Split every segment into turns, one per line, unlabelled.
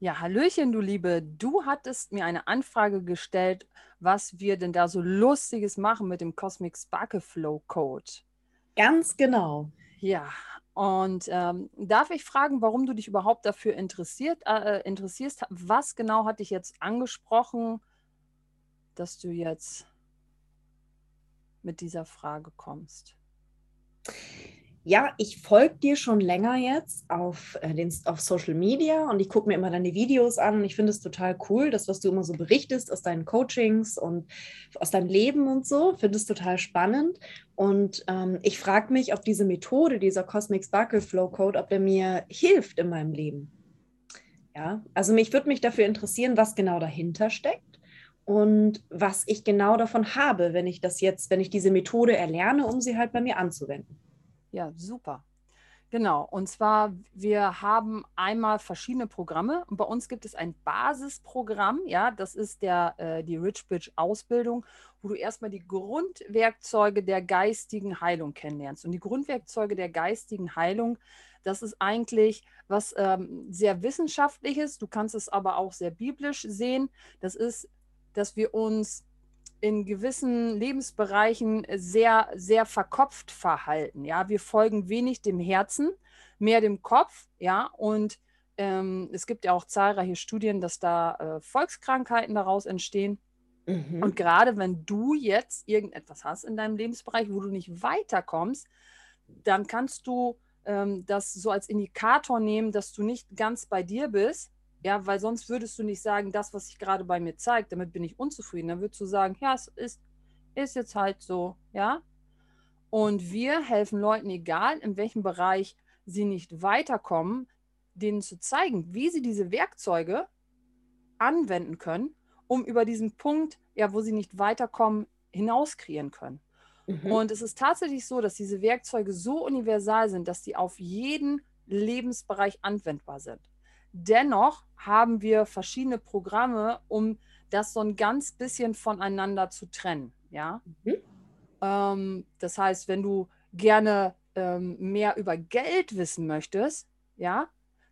Ja, Hallöchen, du Liebe. Du hattest mir eine Anfrage gestellt, was wir denn da so Lustiges machen mit dem Cosmic Sparkle Flow Code.
Ganz genau.
Ja, und ähm, darf ich fragen, warum du dich überhaupt dafür interessiert, äh, interessierst? Was genau hat dich jetzt angesprochen, dass du jetzt mit dieser Frage kommst?
Ja, ich folge dir schon länger jetzt auf, äh, den, auf Social Media und ich gucke mir immer deine Videos an und ich finde es total cool, das, was du immer so berichtest aus deinen Coachings und aus deinem Leben und so, finde es total spannend. Und ähm, ich frage mich, ob diese Methode, dieser Cosmic Sparkle Flow Code, ob der mir hilft in meinem Leben. Ja, also mich würde mich dafür interessieren, was genau dahinter steckt und was ich genau davon habe, wenn ich das jetzt, wenn ich diese Methode erlerne, um sie halt bei mir anzuwenden.
Ja, super. Genau. Und zwar, wir haben einmal verschiedene Programme. Und bei uns gibt es ein Basisprogramm. Ja, das ist der, äh, die Rich Bridge Ausbildung, wo du erstmal die Grundwerkzeuge der geistigen Heilung kennenlernst. Und die Grundwerkzeuge der geistigen Heilung, das ist eigentlich was ähm, sehr wissenschaftliches. Du kannst es aber auch sehr biblisch sehen. Das ist, dass wir uns in gewissen Lebensbereichen sehr, sehr verkopft verhalten. Ja, wir folgen wenig dem Herzen, mehr dem Kopf. Ja, und ähm, es gibt ja auch zahlreiche Studien, dass da äh, Volkskrankheiten daraus entstehen. Mhm. Und gerade wenn du jetzt irgendetwas hast in deinem Lebensbereich, wo du nicht weiterkommst, dann kannst du ähm, das so als Indikator nehmen, dass du nicht ganz bei dir bist ja, weil sonst würdest du nicht sagen, das, was sich gerade bei mir zeigt, damit bin ich unzufrieden. Dann würdest du sagen, ja, es ist, ist jetzt halt so, ja. Und wir helfen Leuten, egal in welchem Bereich sie nicht weiterkommen, denen zu zeigen, wie sie diese Werkzeuge anwenden können, um über diesen Punkt, ja, wo sie nicht weiterkommen, hinauskreieren können. Mhm. Und es ist tatsächlich so, dass diese Werkzeuge so universal sind, dass sie auf jeden Lebensbereich anwendbar sind. Dennoch haben wir verschiedene Programme, um das so ein ganz bisschen voneinander zu trennen. Ja? Mhm. Ähm, das heißt, wenn du gerne ähm, mehr über Geld wissen möchtest, ja,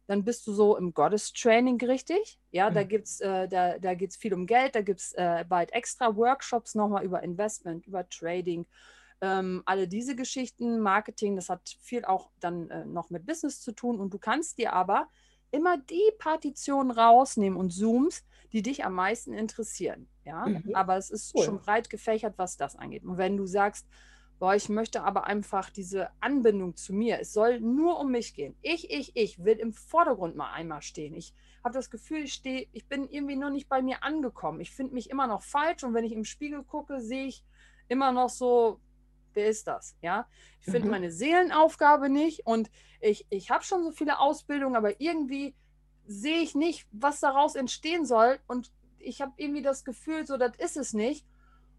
dann bist du so im Gottes-Training richtig. Ja, mhm. da gibt's, äh, da, da geht es viel um Geld, da gibt es äh, bald extra Workshops nochmal über Investment, über Trading, ähm, alle diese Geschichten, Marketing, das hat viel auch dann äh, noch mit Business zu tun. Und du kannst dir aber immer die Partitionen rausnehmen und Zooms, die dich am meisten interessieren. Ja, mhm. aber es ist cool. schon breit gefächert, was das angeht. Und wenn du sagst, boah, ich möchte aber einfach diese Anbindung zu mir, es soll nur um mich gehen. Ich, ich, ich will im Vordergrund mal einmal stehen. Ich habe das Gefühl, ich stehe, ich bin irgendwie noch nicht bei mir angekommen. Ich finde mich immer noch falsch und wenn ich im Spiegel gucke, sehe ich immer noch so wer ist das? Ja, ich finde mhm. meine Seelenaufgabe nicht und ich, ich habe schon so viele Ausbildungen, aber irgendwie sehe ich nicht, was daraus entstehen soll und ich habe irgendwie das Gefühl, so das ist es nicht.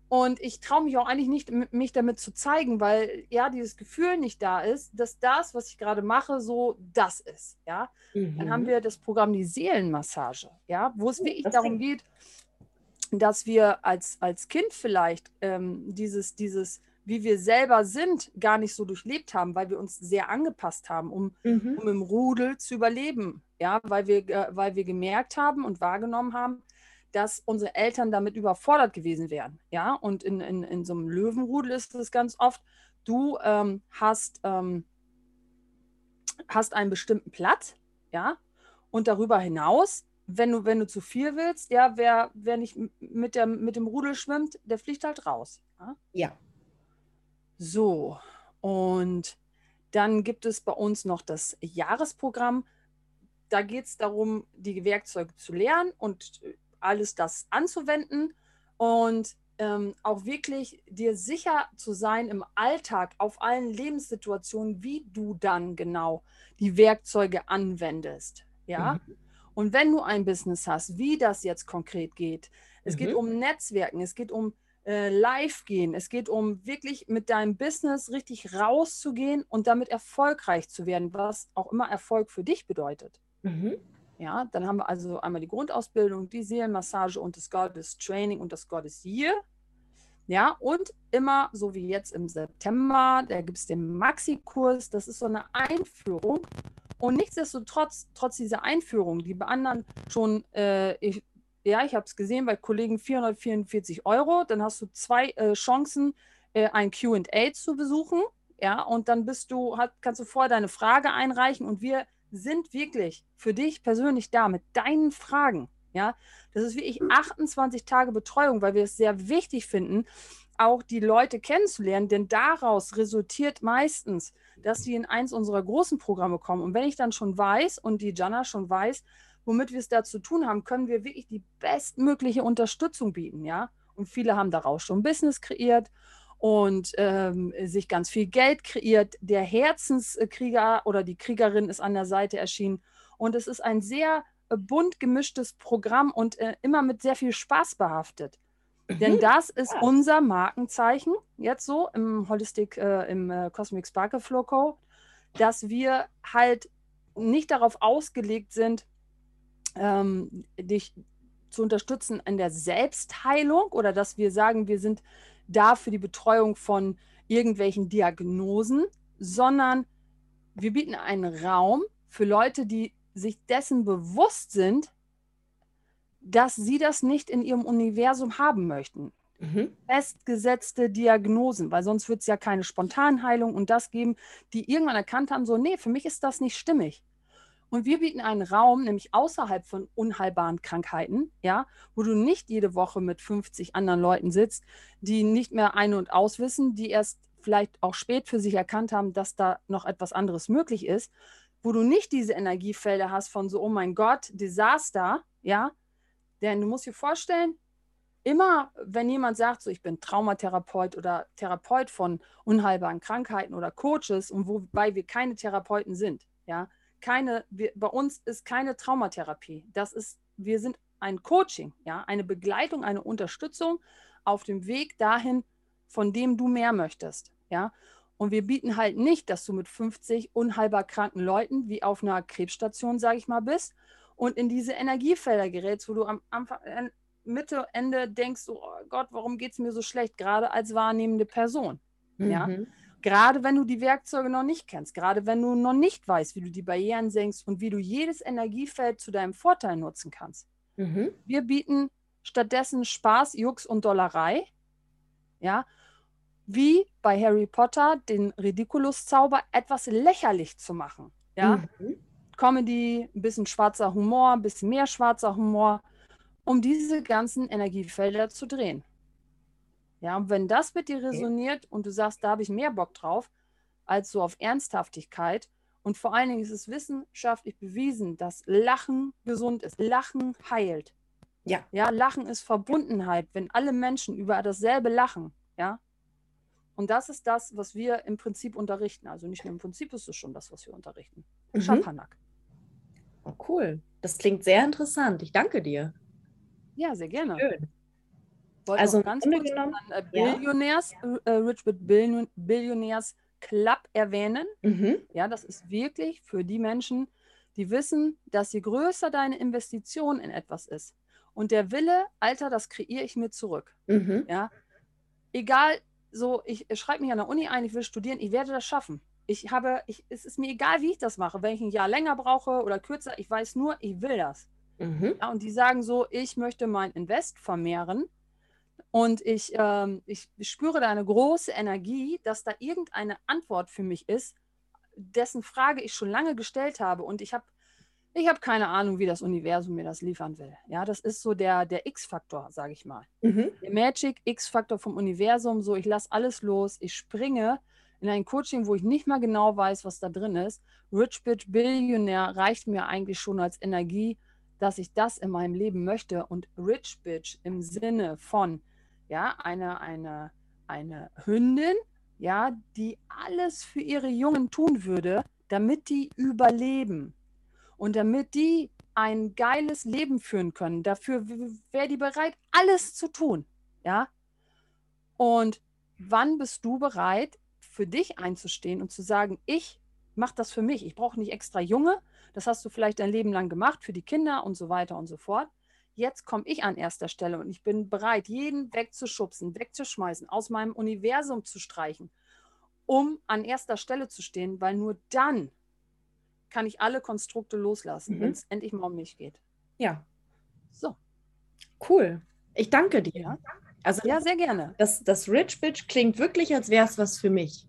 Und ich traue mich auch eigentlich nicht, mich damit zu zeigen, weil ja dieses Gefühl nicht da ist, dass das, was ich gerade mache, so das ist. Ja, mhm. dann haben mhm. wir das Programm die Seelenmassage, ja, wo es wirklich darum geht, dass wir als, als Kind vielleicht ähm, dieses, dieses wie wir selber sind, gar nicht so durchlebt haben, weil wir uns sehr angepasst haben, um, mhm. um im Rudel zu überleben. Ja, weil wir, äh, weil wir gemerkt haben und wahrgenommen haben, dass unsere Eltern damit überfordert gewesen wären. Ja, und in, in, in so einem Löwenrudel ist es ganz oft, du ähm, hast, ähm, hast einen bestimmten Platz, ja, und darüber hinaus, wenn du, wenn du zu viel willst, ja, wer, wer nicht mit, der, mit dem Rudel schwimmt, der fliegt halt raus.
Ja. ja.
So, und dann gibt es bei uns noch das Jahresprogramm. Da geht es darum, die Werkzeuge zu lernen und alles das anzuwenden und ähm, auch wirklich dir sicher zu sein im Alltag, auf allen Lebenssituationen, wie du dann genau die Werkzeuge anwendest. Ja. Mhm. Und wenn du ein Business hast, wie das jetzt konkret geht. Es mhm. geht um Netzwerken, es geht um äh, live gehen. Es geht um wirklich mit deinem Business richtig rauszugehen und damit erfolgreich zu werden, was auch immer Erfolg für dich bedeutet. Mhm. Ja, dann haben wir also einmal die Grundausbildung, die Seelenmassage und das Goddess Training und das Goddess Year. Ja, und immer so wie jetzt im September, da gibt es den Maxi-Kurs. Das ist so eine Einführung, Und nichtsdestotrotz, trotz dieser Einführung, die bei anderen schon, äh, ja, ich habe es gesehen, bei Kollegen 444 Euro, dann hast du zwei äh, Chancen, äh, ein QA zu besuchen. Ja, und dann bist du, hat, kannst du vorher deine Frage einreichen und wir sind wirklich für dich persönlich da mit deinen Fragen. Ja, das ist wirklich 28 Tage Betreuung, weil wir es sehr wichtig finden, auch die Leute kennenzulernen, denn daraus resultiert meistens, dass sie in eins unserer großen Programme kommen. Und wenn ich dann schon weiß und die Jana schon weiß, womit wir es da zu tun haben, können wir wirklich die bestmögliche Unterstützung bieten, ja. Und viele haben daraus schon Business kreiert und ähm, sich ganz viel Geld kreiert. Der Herzenskrieger oder die Kriegerin ist an der Seite erschienen. Und es ist ein sehr äh, bunt gemischtes Programm und äh, immer mit sehr viel Spaß behaftet. Mhm. Denn das ist ja. unser Markenzeichen, jetzt so im Holistic, äh, im äh, Cosmic Sparkle Flow Code, dass wir halt nicht darauf ausgelegt sind, ähm, dich zu unterstützen in der Selbstheilung oder dass wir sagen, wir sind da für die Betreuung von irgendwelchen Diagnosen, sondern wir bieten einen Raum für Leute, die sich dessen bewusst sind, dass sie das nicht in ihrem Universum haben möchten. Mhm. Festgesetzte Diagnosen, weil sonst wird es ja keine Spontanheilung und das geben, die irgendwann erkannt haben, so, nee, für mich ist das nicht stimmig. Und wir bieten einen Raum, nämlich außerhalb von unheilbaren Krankheiten, ja, wo du nicht jede Woche mit 50 anderen Leuten sitzt, die nicht mehr ein- und auswissen, die erst vielleicht auch spät für sich erkannt haben, dass da noch etwas anderes möglich ist, wo du nicht diese Energiefelder hast von so, oh mein Gott, Desaster, ja. Denn du musst dir vorstellen, immer wenn jemand sagt, so ich bin Traumatherapeut oder Therapeut von unheilbaren Krankheiten oder Coaches und wobei wir keine Therapeuten sind, ja, keine, wir, bei uns ist keine Traumatherapie. Das ist, wir sind ein Coaching, ja, eine Begleitung, eine Unterstützung auf dem Weg dahin, von dem du mehr möchtest, ja. Und wir bieten halt nicht, dass du mit 50 unheilbar kranken Leuten wie auf einer Krebsstation, sage ich mal, bist und in diese Energiefelder gerätst, wo du am Anfang, äh, Mitte, Ende denkst, oh Gott, warum geht es mir so schlecht, gerade als wahrnehmende Person. Mhm. Ja? Gerade wenn du die Werkzeuge noch nicht kennst, gerade wenn du noch nicht weißt, wie du die Barrieren senkst und wie du jedes Energiefeld zu deinem Vorteil nutzen kannst. Mhm. Wir bieten stattdessen Spaß, Jux und Dollerei. Ja, wie bei Harry Potter den Ridiculus-Zauber etwas lächerlich zu machen. Ja, mhm. Comedy, ein bisschen schwarzer Humor, ein bisschen mehr schwarzer Humor, um diese ganzen Energiefelder zu drehen. Ja, und wenn das mit dir resoniert okay. und du sagst, da habe ich mehr Bock drauf, als so auf Ernsthaftigkeit, und vor allen Dingen ist es wissenschaftlich bewiesen, dass Lachen gesund ist. Lachen heilt. Ja. Ja, Lachen ist Verbundenheit, wenn alle Menschen über dasselbe lachen. Ja. Und das ist das, was wir im Prinzip unterrichten. Also nicht nur im Prinzip ist es schon das, was wir unterrichten. Mhm. Schapanak.
Oh, cool. Das klingt sehr interessant. Ich danke dir.
Ja, sehr gerne. Schön wollte also ganz kurz genommen, äh, Billionärs, ja. äh, Rich with Billion, Billionaires Club erwähnen. Mhm. Ja, das ist wirklich für die Menschen, die wissen, dass je größer deine Investition in etwas ist und der Wille, Alter, das kreiere ich mir zurück. Mhm. Ja, egal, so, ich schreibe mich an der Uni ein, ich will studieren, ich werde das schaffen. Ich habe, ich, es ist mir egal, wie ich das mache, wenn ich ein Jahr länger brauche oder kürzer, ich weiß nur, ich will das. Mhm. Ja, und die sagen so, ich möchte mein Invest vermehren und ich, ähm, ich spüre da eine große Energie, dass da irgendeine Antwort für mich ist, dessen Frage ich schon lange gestellt habe. Und ich habe ich hab keine Ahnung, wie das Universum mir das liefern will. Ja, das ist so der, der X-Faktor, sage ich mal. Mhm. Der Magic X-Faktor vom Universum. So, ich lasse alles los, ich springe in ein Coaching, wo ich nicht mal genau weiß, was da drin ist. Rich Bitch Billionär reicht mir eigentlich schon als Energie, dass ich das in meinem Leben möchte. Und Rich Bitch im Sinne von, ja, eine, eine, eine Hündin, ja, die alles für ihre Jungen tun würde, damit die überleben und damit die ein geiles Leben führen können. Dafür wäre die bereit, alles zu tun, ja. Und wann bist du bereit, für dich einzustehen und zu sagen, ich mache das für mich. Ich brauche nicht extra Junge. Das hast du vielleicht dein Leben lang gemacht für die Kinder und so weiter und so fort jetzt komme ich an erster Stelle und ich bin bereit, jeden wegzuschubsen, wegzuschmeißen, aus meinem Universum zu streichen, um an erster Stelle zu stehen, weil nur dann kann ich alle Konstrukte loslassen,
Mhm.
wenn es endlich mal um mich geht.
Ja,
So,
cool. Ich danke dir.
Ja.
Also
ja, sehr gerne.
das, das Rich Bitch klingt wirklich, als wäre es was für mich.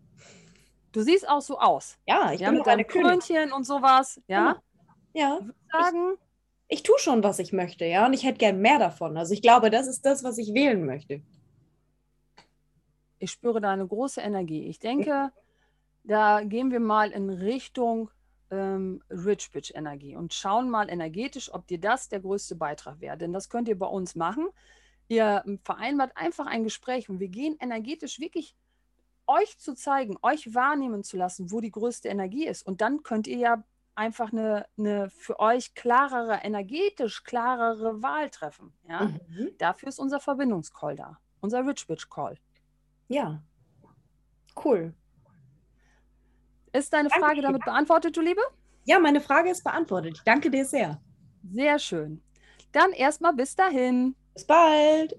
Du siehst auch so aus.
Ja, ich
ja,
bin
mit
Königin.
Krönchen und sowas. Ja,
Ja,
sagen,
ich tue schon, was ich möchte, ja, und ich hätte gern mehr davon. Also ich glaube, das ist das, was ich wählen möchte.
ich spüre da eine große Energie. Ich denke, da gehen wir mal in Richtung ähm, Rich Bitch Energie und schauen mal energetisch, ob dir das der größte Beitrag wäre. Denn das könnt ihr bei uns machen. Ihr ähm, vereinbart einfach ein Gespräch und wir gehen energetisch wirklich euch zu zeigen, euch wahrnehmen zu lassen, wo die größte Energie ist. Und dann könnt ihr ja einfach eine, eine für euch klarere, energetisch klarere Wahl treffen. Ja?
Mhm.
Dafür ist unser Verbindungscall da, unser Rich Bitch Call.
Ja, cool.
Ist deine
Danke
Frage
dir.
damit beantwortet, du Liebe?
Ja, meine Frage ist beantwortet. Ich danke dir sehr.
Sehr schön. Dann erstmal bis dahin.
Bis bald.